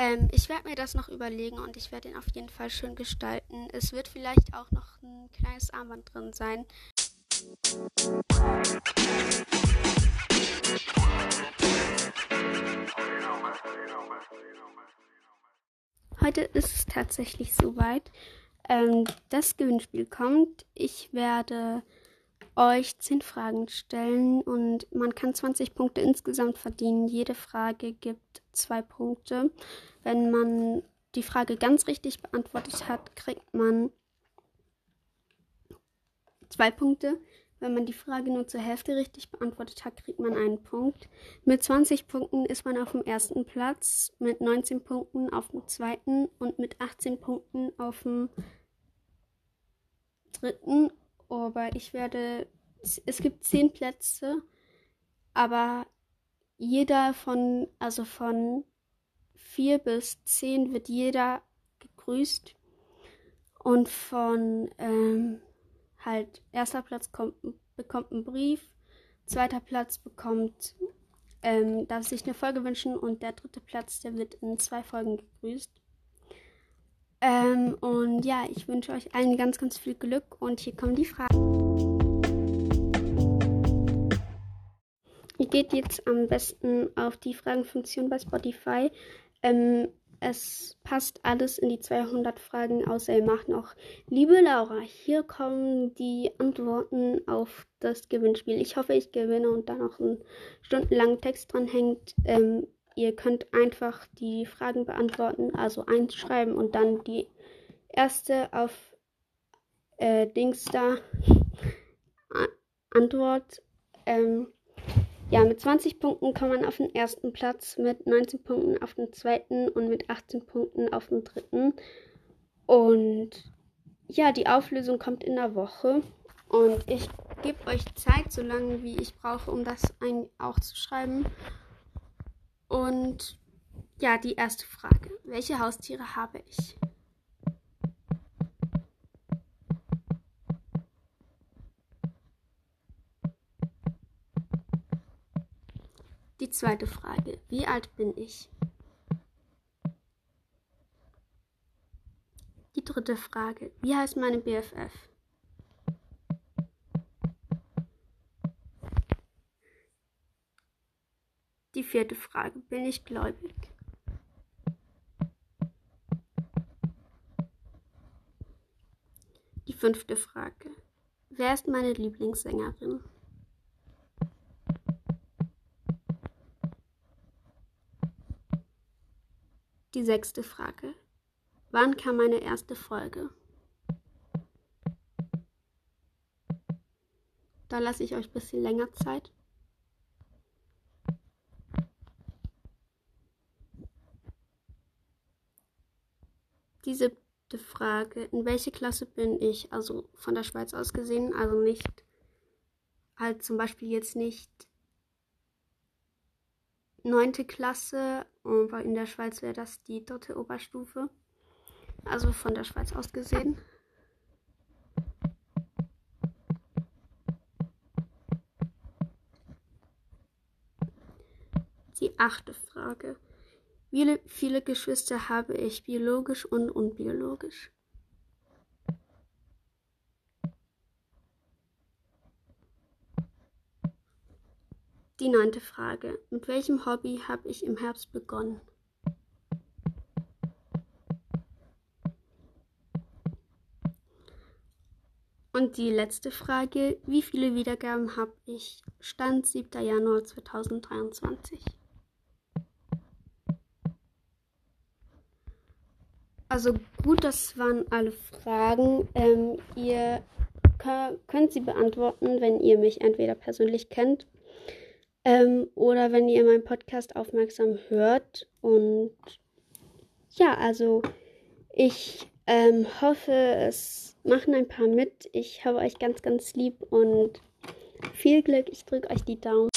Ähm, ich werde mir das noch überlegen und ich werde ihn auf jeden Fall schön gestalten. Es wird vielleicht auch noch ein kleines Armband drin sein. Heute ist es tatsächlich soweit. Ähm, das Gewinnspiel kommt. Ich werde euch 10 Fragen stellen und man kann 20 Punkte insgesamt verdienen. Jede Frage gibt 2 Punkte. Wenn man die Frage ganz richtig beantwortet hat, kriegt man 2 Punkte. Wenn man die Frage nur zur Hälfte richtig beantwortet hat, kriegt man einen Punkt. Mit 20 Punkten ist man auf dem ersten Platz, mit 19 Punkten auf dem zweiten und mit 18 Punkten auf dem dritten aber ich werde. Es gibt zehn Plätze, aber jeder von, also von vier bis zehn wird jeder gegrüßt. Und von ähm, halt erster Platz kommt, bekommt einen Brief, zweiter Platz bekommt, ähm, darf sich eine Folge wünschen und der dritte Platz, der wird in zwei Folgen gegrüßt. Ähm, und ja, ich wünsche euch allen ganz, ganz viel Glück und hier kommen die Fragen. Ihr geht jetzt am besten auf die Fragenfunktion bei Spotify. Ähm, es passt alles in die 200 Fragen, außer ihr macht noch. Liebe Laura, hier kommen die Antworten auf das Gewinnspiel. Ich hoffe, ich gewinne und da noch einen stundenlangen Text dran hängt. Ähm, Ihr könnt einfach die Fragen beantworten, also einschreiben und dann die erste auf äh, Dings da Antwort. Ähm, ja, mit 20 Punkten kommt man auf den ersten Platz, mit 19 Punkten auf den zweiten und mit 18 Punkten auf den dritten. Und ja, die Auflösung kommt in der Woche. Und ich gebe euch Zeit, so lange wie ich brauche, um das ein auch zu schreiben. Und ja, die erste Frage. Welche Haustiere habe ich? Die zweite Frage. Wie alt bin ich? Die dritte Frage. Wie heißt meine BFF? Vierte Frage. Bin ich gläubig? Die fünfte Frage. Wer ist meine Lieblingssängerin? Die sechste Frage. Wann kam meine erste Folge? Da lasse ich euch ein bisschen länger Zeit. Die siebte Frage. In welche Klasse bin ich? Also von der Schweiz aus gesehen. Also nicht, halt zum Beispiel jetzt nicht neunte Klasse, aber in der Schweiz wäre das die dritte Oberstufe. Also von der Schweiz aus gesehen. Die achte Frage. Wie viele Geschwister habe ich, biologisch und unbiologisch? Die neunte Frage. Mit welchem Hobby habe ich im Herbst begonnen? Und die letzte Frage. Wie viele Wiedergaben habe ich? Stand 7. Januar 2023. Also gut, das waren alle Fragen. Ähm, ihr könnt sie beantworten, wenn ihr mich entweder persönlich kennt ähm, oder wenn ihr meinen Podcast aufmerksam hört. Und ja, also ich ähm, hoffe, es machen ein paar mit. Ich habe euch ganz, ganz lieb und viel Glück. Ich drücke euch die Daumen.